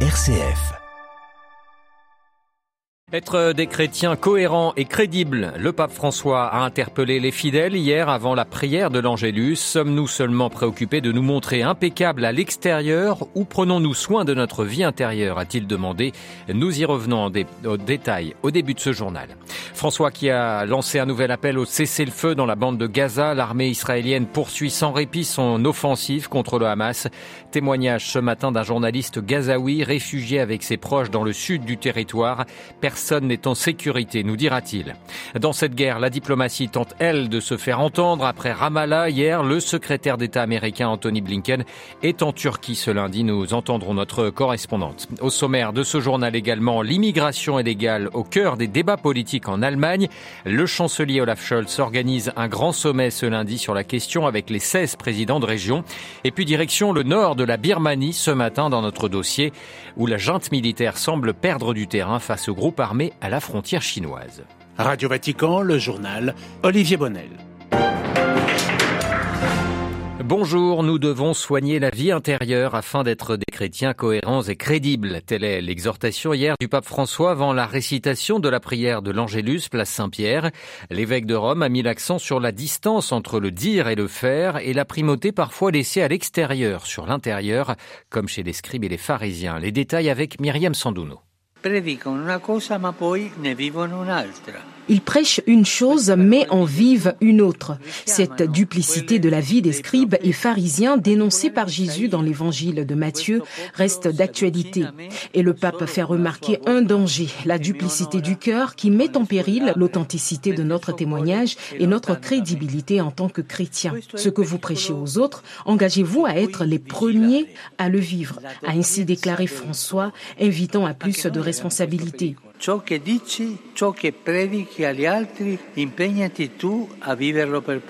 RCF. Être des chrétiens cohérents et crédibles, le pape François a interpellé les fidèles hier avant la prière de l'Angélus. Sommes-nous seulement préoccupés de nous montrer impeccables à l'extérieur ou prenons-nous soin de notre vie intérieure a-t-il demandé. Nous y revenons en au détail au début de ce journal. François qui a lancé un nouvel appel au cessez-le-feu dans la bande de Gaza. L'armée israélienne poursuit sans répit son offensive contre le Hamas. Témoignage ce matin d'un journaliste gazaoui réfugié avec ses proches dans le sud du territoire n'est en sécurité, nous dira-t-il. Dans cette guerre, la diplomatie tente, elle, de se faire entendre. Après Ramallah, hier, le secrétaire d'État américain Anthony Blinken est en Turquie ce lundi. Nous entendrons notre correspondante. Au sommaire de ce journal également, l'immigration illégale au cœur des débats politiques en Allemagne. Le chancelier Olaf Scholz organise un grand sommet ce lundi sur la question avec les 16 présidents de région. Et puis direction le nord de la Birmanie ce matin dans notre dossier où la junte militaire semble perdre du terrain face au groupe armé à la frontière chinoise. Radio Vatican, le journal Olivier Bonnel. Bonjour, nous devons soigner la vie intérieure afin d'être des chrétiens cohérents et crédibles. Telle est l'exhortation hier du pape François avant la récitation de la prière de l'Angélus, place Saint-Pierre. L'évêque de Rome a mis l'accent sur la distance entre le dire et le faire et la primauté parfois laissée à l'extérieur sur l'intérieur, comme chez les scribes et les pharisiens. Les détails avec Myriam Sanduno. Predicano una cosa ma poi ne vivono un'altra. Ils prêchent une chose, mais en vivent une autre. Cette duplicité de la vie des scribes et pharisiens dénoncée par Jésus dans l'évangile de Matthieu reste d'actualité. Et le pape fait remarquer un danger, la duplicité du cœur qui met en péril l'authenticité de notre témoignage et notre crédibilité en tant que chrétiens. Ce que vous prêchez aux autres, engagez-vous à être les premiers à le vivre, a ainsi déclaré François, invitant à plus de responsabilité. Ciò che dici, ciò che predichi agli altri, impegnati tu a viverlo per.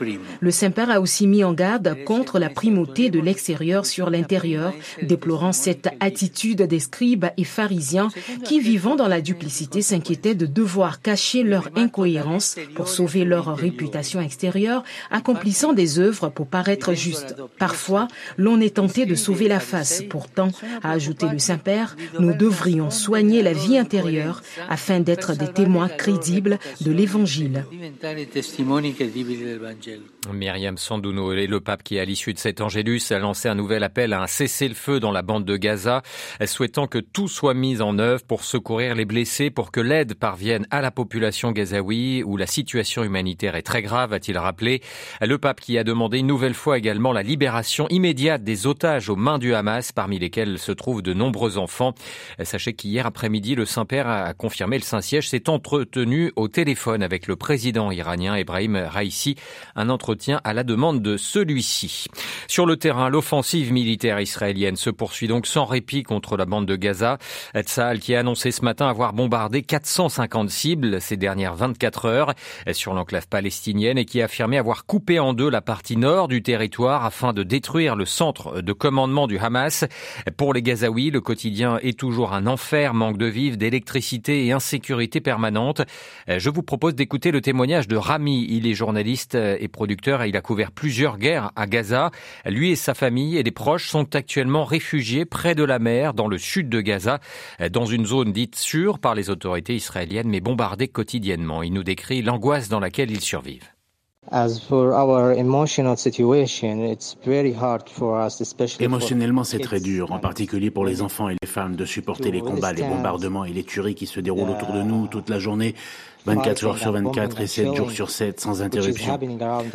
Le Saint-Père a aussi mis en garde contre la primauté de l'extérieur sur l'intérieur, déplorant cette attitude des scribes et pharisiens qui, vivant dans la duplicité, s'inquiétaient de devoir cacher leur incohérence pour sauver leur réputation extérieure, accomplissant des œuvres pour paraître justes. Parfois, l'on est tenté de sauver la face. Pourtant, a ajouté le Saint-Père, nous devrions soigner la vie intérieure afin d'être des témoins crédibles de l'Évangile. Myriam Sandouno et le pape qui, à l'issue de cet angélus, a lancé un nouvel appel à un cessez-le-feu dans la bande de Gaza, souhaitant que tout soit mis en œuvre pour secourir les blessés, pour que l'aide parvienne à la population gazaoui, où la situation humanitaire est très grave, a-t-il rappelé. Le pape qui a demandé une nouvelle fois également la libération immédiate des otages aux mains du Hamas, parmi lesquels se trouvent de nombreux enfants. Sachez qu'hier après-midi, le Saint-Père a confirmé le Saint-Siège s'est entretenu au téléphone avec le président iranien Ebrahim Raisi, à la demande de celui-ci. Sur le terrain, l'offensive militaire israélienne se poursuit donc sans répit contre la bande de Gaza. Tzal qui a annoncé ce matin avoir bombardé 450 cibles ces dernières 24 heures sur l'enclave palestinienne et qui a affirmé avoir coupé en deux la partie nord du territoire afin de détruire le centre de commandement du Hamas. Pour les Gazaouis, le quotidien est toujours un enfer, manque de vivres, d'électricité et insécurité permanente. Je vous propose d'écouter le témoignage de Rami. Il est journaliste et producteur et il a couvert plusieurs guerres à Gaza. Lui et sa famille et des proches sont actuellement réfugiés près de la mer dans le sud de Gaza, dans une zone dite sûre par les autorités israéliennes mais bombardée quotidiennement. Il nous décrit l'angoisse dans laquelle ils survivent. Émotionnellement, c'est très dur, en particulier pour les enfants et les femmes, de supporter les combats, les bombardements et les tueries qui se déroulent autour de nous toute la journée, 24 heures sur 24 et 7 jours sur 7, sans interruption.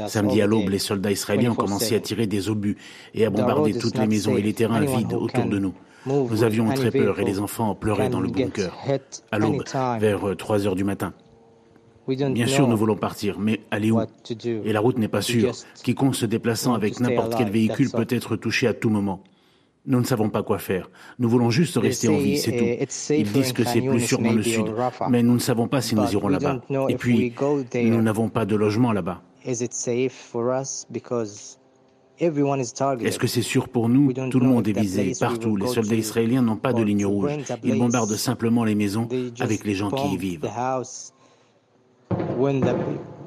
Samedi à l'aube, les soldats israéliens ont commencé à tirer des obus et à bombarder toutes les maisons et les terrains vides autour de nous. Nous avions très peur et les enfants pleuraient dans le bunker. À l'aube, vers 3 heures du matin. Bien sûr, nous voulons partir, mais aller où Et la route n'est pas sûre. Quiconque se déplaçant avec n'importe quel véhicule peut être touché à tout moment. Nous ne savons pas quoi faire. Nous voulons juste rester en vie, c'est tout. Ils disent que c'est plus sûr dans le sud, mais nous ne savons pas si nous irons là-bas. Et puis, nous n'avons pas de logement là-bas. Est-ce que c'est sûr pour nous? Tout le monde est visé, partout. Les soldats israéliens n'ont pas de ligne rouge. Ils bombardent simplement les maisons avec les gens qui y vivent. when that be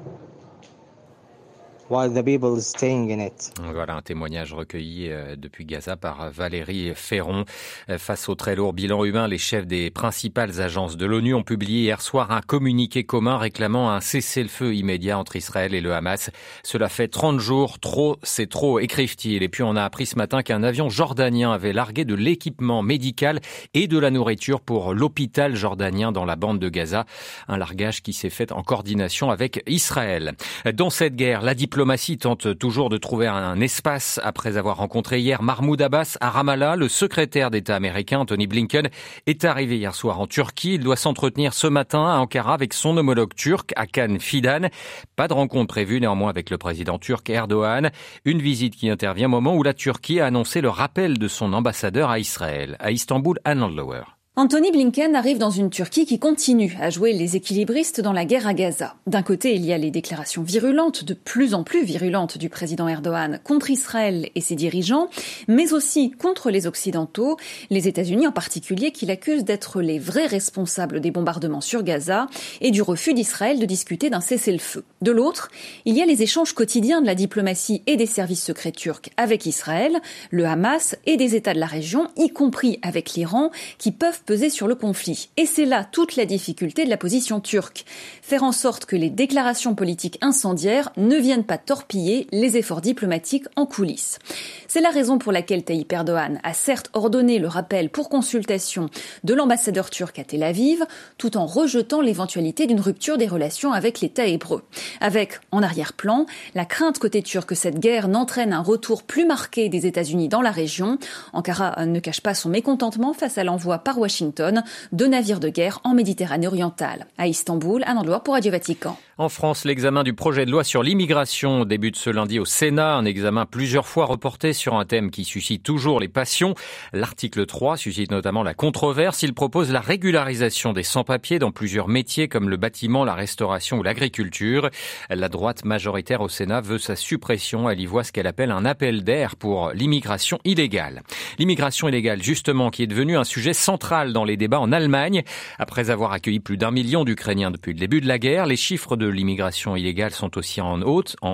Voilà un témoignage recueilli euh, depuis Gaza par Valérie Ferron. Euh, face au très lourd bilan humain, les chefs des principales agences de l'ONU ont publié hier soir un communiqué commun réclamant un cessez-le-feu immédiat entre Israël et le Hamas. Cela fait 30 jours, trop, c'est trop, écrivent-ils. Et puis on a appris ce matin qu'un avion jordanien avait largué de l'équipement médical et de la nourriture pour l'hôpital jordanien dans la bande de Gaza. Un largage qui s'est fait en coordination avec Israël. Dans cette guerre, la diplomatie tente toujours de trouver un espace après avoir rencontré hier Mahmoud Abbas à Ramallah. Le secrétaire d'État américain Tony Blinken est arrivé hier soir en Turquie. Il doit s'entretenir ce matin à Ankara avec son homologue turc Hakan Fidan. Pas de rencontre prévue néanmoins avec le président turc Erdogan. Une visite qui intervient au moment où la Turquie a annoncé le rappel de son ambassadeur à Israël. À Istanbul, Anne Lower. Anthony Blinken arrive dans une Turquie qui continue à jouer les équilibristes dans la guerre à Gaza. D'un côté, il y a les déclarations virulentes, de plus en plus virulentes du président Erdogan contre Israël et ses dirigeants, mais aussi contre les Occidentaux, les États-Unis en particulier, qu'il accuse d'être les vrais responsables des bombardements sur Gaza et du refus d'Israël de discuter d'un cessez-le-feu. De l'autre, il y a les échanges quotidiens de la diplomatie et des services secrets turcs avec Israël, le Hamas et des États de la région, y compris avec l'Iran, qui peuvent peser sur le conflit. Et c'est là toute la difficulté de la position turque. Faire en sorte que les déclarations politiques incendiaires ne viennent pas torpiller les efforts diplomatiques en coulisses. C'est la raison pour laquelle Tayyip Erdogan a certes ordonné le rappel pour consultation de l'ambassadeur turc à Tel Aviv, tout en rejetant l'éventualité d'une rupture des relations avec l'État hébreu. Avec, en arrière-plan, la crainte côté turc que cette guerre n'entraîne un retour plus marqué des États-Unis dans la région. Ankara ne cache pas son mécontentement face à l'envoi par Washington Washington de navires de guerre en Méditerranée orientale. À Istanbul, un endroit pour Radio Vatican. En France, l'examen du projet de loi sur l'immigration débute ce lundi au Sénat, un examen plusieurs fois reporté sur un thème qui suscite toujours les passions. L'article 3 suscite notamment la controverse. Il propose la régularisation des sans-papiers dans plusieurs métiers comme le bâtiment, la restauration ou l'agriculture. La droite majoritaire au Sénat veut sa suppression. Elle y voit ce qu'elle appelle un appel d'air pour l'immigration illégale. L'immigration illégale, justement, qui est devenue un sujet central dans les débats en Allemagne. Après avoir accueilli plus d'un million d'Ukrainiens depuis le début de la guerre, les chiffres de l'immigration illégale sont aussi en,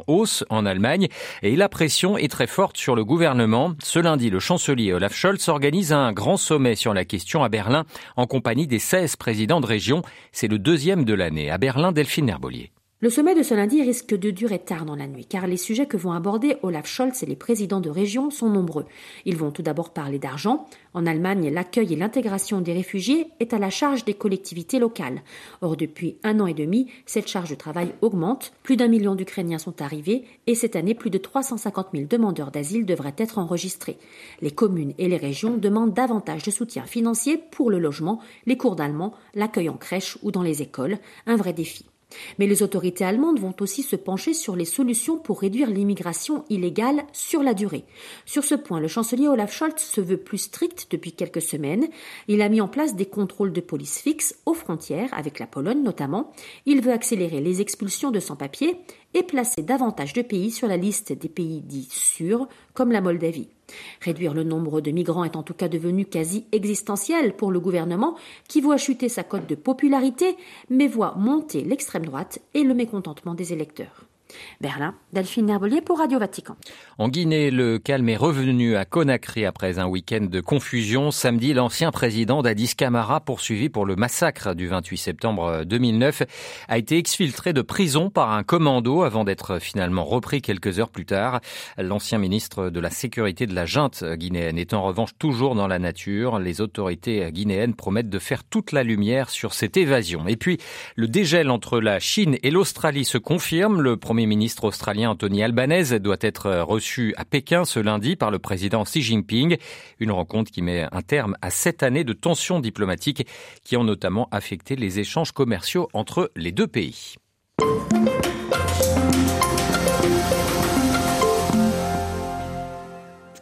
hausse, en Allemagne et la pression est très forte sur le gouvernement. Ce lundi, le chancelier Olaf Scholz organise un grand sommet sur la question à Berlin en compagnie des 16 présidents de région. C'est le deuxième de l'année. À Berlin, Delphine Herbolier. Le sommet de ce lundi risque de durer tard dans la nuit, car les sujets que vont aborder Olaf Scholz et les présidents de région sont nombreux. Ils vont tout d'abord parler d'argent. En Allemagne, l'accueil et l'intégration des réfugiés est à la charge des collectivités locales. Or, depuis un an et demi, cette charge de travail augmente. Plus d'un million d'Ukrainiens sont arrivés et cette année, plus de 350 000 demandeurs d'asile devraient être enregistrés. Les communes et les régions demandent davantage de soutien financier pour le logement, les cours d'allemand, l'accueil en crèche ou dans les écoles. Un vrai défi. Mais les autorités allemandes vont aussi se pencher sur les solutions pour réduire l'immigration illégale sur la durée. Sur ce point, le chancelier Olaf Scholz se veut plus strict depuis quelques semaines. Il a mis en place des contrôles de police fixes aux frontières, avec la Pologne notamment. Il veut accélérer les expulsions de sans-papiers et placer davantage de pays sur la liste des pays dits sûrs, comme la Moldavie. Réduire le nombre de migrants est en tout cas devenu quasi existentiel pour le gouvernement qui voit chuter sa cote de popularité mais voit monter l'extrême droite et le mécontentement des électeurs. Berlin, Delphine Herbelier pour Radio Vatican. En Guinée, le calme est revenu à Conakry après un week-end de confusion. Samedi, l'ancien président d'Addis Camara, poursuivi pour le massacre du 28 septembre 2009, a été exfiltré de prison par un commando avant d'être finalement repris quelques heures plus tard. L'ancien ministre de la Sécurité de la junte guinéenne est en revanche toujours dans la nature. Les autorités guinéennes promettent de faire toute la lumière sur cette évasion. Et puis, le dégel entre la Chine et l'Australie se confirme. Le premier ministre australien Anthony Albanese doit être reçu à Pékin ce lundi par le président Xi Jinping. Une rencontre qui met un terme à sept années de tensions diplomatiques qui ont notamment affecté les échanges commerciaux entre les deux pays.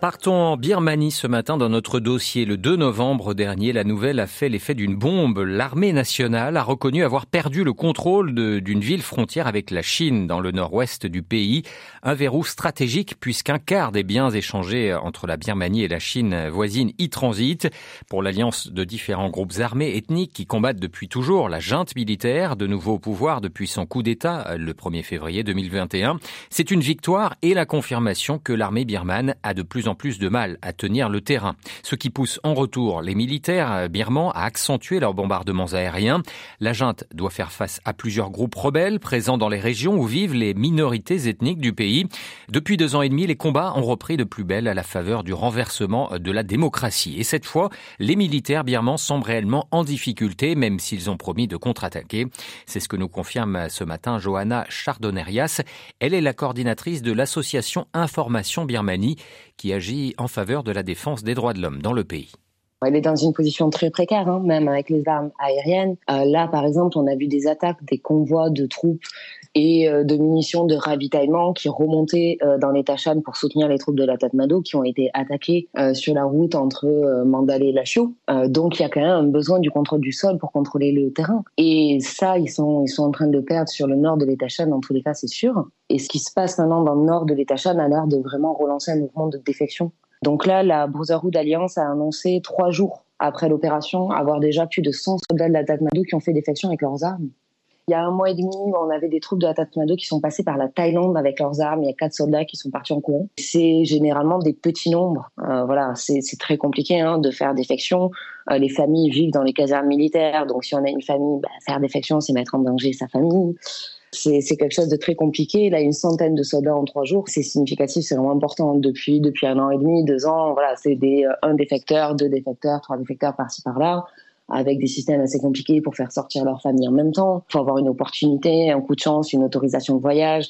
Partons en Birmanie ce matin dans notre dossier. Le 2 novembre dernier, la nouvelle a fait l'effet d'une bombe. L'armée nationale a reconnu avoir perdu le contrôle d'une ville frontière avec la Chine dans le nord-ouest du pays. Un verrou stratégique puisqu'un quart des biens échangés entre la Birmanie et la Chine voisine y transitent. Pour l'alliance de différents groupes armés ethniques qui combattent depuis toujours la junte militaire, de nouveau au pouvoir depuis son coup d'État le 1er février 2021, c'est une victoire et la confirmation que l'armée birmane a de plus en plus de mal à tenir le terrain, ce qui pousse en retour les militaires birmans à accentuer leurs bombardements aériens. La junte doit faire face à plusieurs groupes rebelles présents dans les régions où vivent les minorités ethniques du pays. Depuis deux ans et demi, les combats ont repris de plus belle à la faveur du renversement de la démocratie. Et cette fois, les militaires birmans semblent réellement en difficulté, même s'ils ont promis de contre-attaquer. C'est ce que nous confirme ce matin Johanna Chardonnerias. Elle est la coordinatrice de l'association Information Birmanie qui agit en faveur de la défense des droits de l'homme dans le pays. Elle est dans une position très précaire, hein, même avec les armes aériennes. Euh, là, par exemple, on a vu des attaques, des convois de troupes et euh, de munitions de ravitaillement qui remontaient euh, dans les Tachan pour soutenir les troupes de la Tatmado qui ont été attaquées sur la route entre Mandalay et Lachio. donc il y a quand même un besoin du contrôle du sol pour contrôler le terrain. Et ça, ils sont, ils sont en train de le perdre sur le nord de l'État dans tous les cas, c'est sûr. Et ce qui se passe maintenant dans le nord de l'État a l'air de vraiment relancer un mouvement de défection donc là, la Brotherhood Alliance a annoncé trois jours après l'opération avoir déjà plus de 100 soldats de la Tatmadaw qui ont fait défection avec leurs armes. Il y a un mois et demi, on avait des troupes de la Tatmadaw qui sont passées par la Thaïlande avec leurs armes. Il y a quatre soldats qui sont partis en courant. C'est généralement des petits nombres. Euh, voilà, c'est très compliqué hein, de faire défection. Euh, les familles vivent dans les casernes militaires, donc si on a une famille, bah, faire défection, c'est mettre en danger sa famille. C'est quelque chose de très compliqué. Là, une centaine de soldats en trois jours, c'est significatif, c'est vraiment important. Depuis depuis un an et demi, deux ans, voilà, c'est des euh, un défecteur, deux défecteurs, trois défecteurs par-ci par-là, avec des systèmes assez compliqués pour faire sortir leur famille en même temps. Il faut avoir une opportunité, un coup de chance, une autorisation de voyage.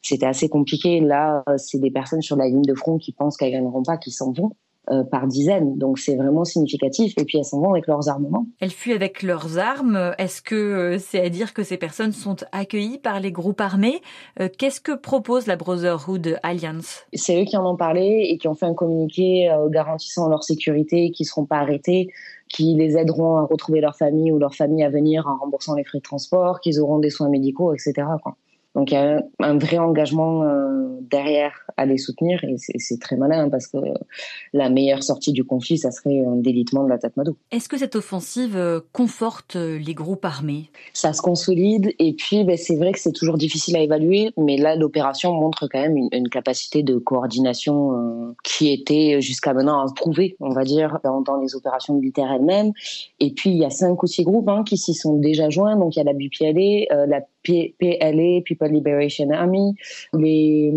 C'était assez compliqué. Là, euh, c'est des personnes sur la ligne de front qui pensent qu'elles gagneront pas, qui s'en vont. Euh, par dizaines. Donc c'est vraiment significatif. Et puis elles s'en vont avec leurs armements. Elles fuient avec leurs armes. Est-ce que euh, c'est à dire que ces personnes sont accueillies par les groupes armés? Euh, Qu'est-ce que propose la Brotherhood Alliance? C'est eux qui en ont parlé et qui ont fait un communiqué garantissant leur sécurité, qui seront pas arrêtés qui les aideront à retrouver leur famille ou leur famille à venir en remboursant les frais de transport, qu'ils auront des soins médicaux, etc. Quoi. Donc il y a un vrai engagement euh, derrière à les soutenir et c'est très malin parce que la meilleure sortie du conflit, ça serait un délitement de la Tatmadaw. Est-ce que cette offensive euh, conforte euh, les groupes armés? Ça se consolide et puis ben, c'est vrai que c'est toujours difficile à évaluer, mais là l'opération montre quand même une, capacité de coordination qui était jusqu'à maintenant prouvée, on va dire, dans, les opérations militaires elles-mêmes. Et puis il y a cinq ou six groupes hein, qui s'y sont déjà joints, donc il y a la BPLA, la PLA, People Liberation Army, les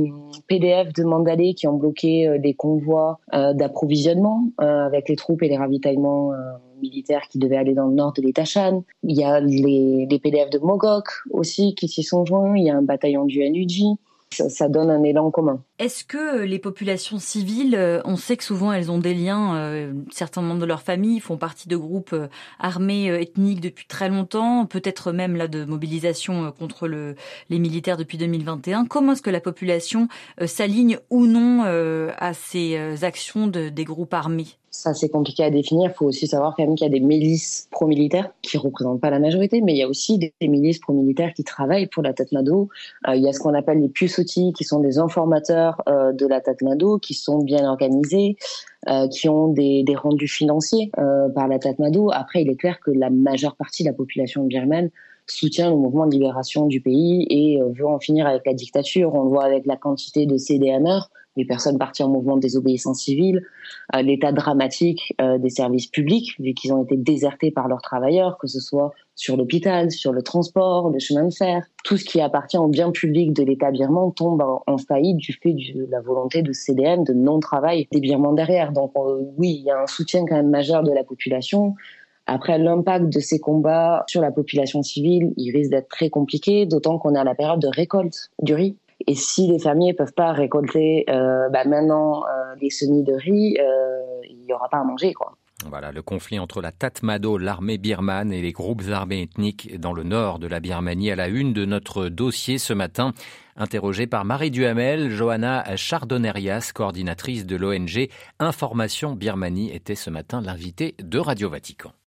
PDF de Mandalay qui ont bloqué euh, des convois euh, d'approvisionnement euh, avec les troupes et les ravitaillements militaires qui devaient aller dans le nord de l'État Shan. Il y a les, les PDF de Mogok aussi qui s'y sont joints. Il y a un bataillon du NUG ça, donne un élan commun. Est-ce que les populations civiles, euh, on sait que souvent elles ont des liens, euh, certains membres de leur famille font partie de groupes euh, armés ethniques depuis très longtemps, peut-être même là de mobilisation contre le, les militaires depuis 2021. Comment est-ce que la population s'aligne ou non à ces actions de, des groupes armés? Ça, c'est compliqué à définir. Il faut aussi savoir quand même qu'il y a des milices pro-militaires qui représentent pas la majorité, mais il y a aussi des, milices pro-militaires qui travaillent pour la Tatmadaw. Euh, il y a ce qu'on appelle les Pusotti, qui sont des informateurs euh, de la Tatmadaw, qui sont bien organisés, euh, qui ont des, des rendus financiers euh, par la Tatmadaw. Après, il est clair que la majeure partie de la population birmane soutient le mouvement de libération du pays et euh, veut en finir avec la dictature. On le voit avec la quantité de CDMR les personnes parties en mouvement de désobéissance civile, euh, l'état dramatique euh, des services publics, vu qu'ils ont été désertés par leurs travailleurs, que ce soit sur l'hôpital, sur le transport, le chemin de fer. Tout ce qui appartient au bien public de l'État birman tombe en, faillite du fait de la volonté de CDM, de non-travail des Birmans derrière. Donc oui, il y a un soutien quand même majeur de la population. Après, l'impact de ces combats sur la population civile, il risque d'être très compliqué, d'autant qu'on est à la période de récolte du riz. Et si les fermiers ne peuvent pas récolter euh, bah, maintenant euh, des semis de riz, euh, il n'y aura pas à manger, quoi. Voilà, le conflit entre la Tatmadaw, l'armée birmane et les groupes armés ethniques dans le nord de la Birmanie à la une de notre dossier ce matin. Interrogée par Marie Duhamel, Johanna Chardonnerias, coordinatrice de l'ONG Information Birmanie, était ce matin l'invitée de Radio Vatican.